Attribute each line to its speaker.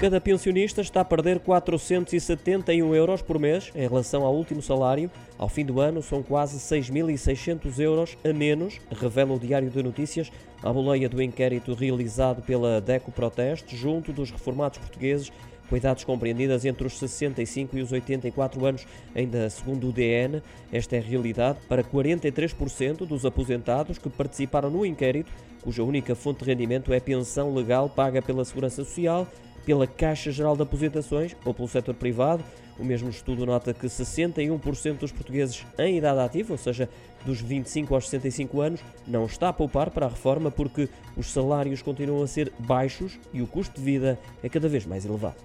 Speaker 1: Cada pensionista está a perder 471 euros por mês em relação ao último salário. Ao fim do ano, são quase 6.600 euros a menos, revela o Diário de Notícias, à boleia do inquérito realizado pela DECO Proteste, junto dos reformados portugueses com idades compreendidas entre os 65 e os 84 anos, ainda segundo o DN. Esta é a realidade para 43% dos aposentados que participaram no inquérito, cuja única fonte de rendimento é a pensão legal paga pela Segurança Social, pela Caixa Geral de Aposentações ou pelo setor privado. O mesmo estudo nota que 61% dos portugueses em idade ativa, ou seja, dos 25 aos 65 anos, não está a poupar para a reforma porque os salários continuam a ser baixos e o custo de vida é cada vez mais elevado.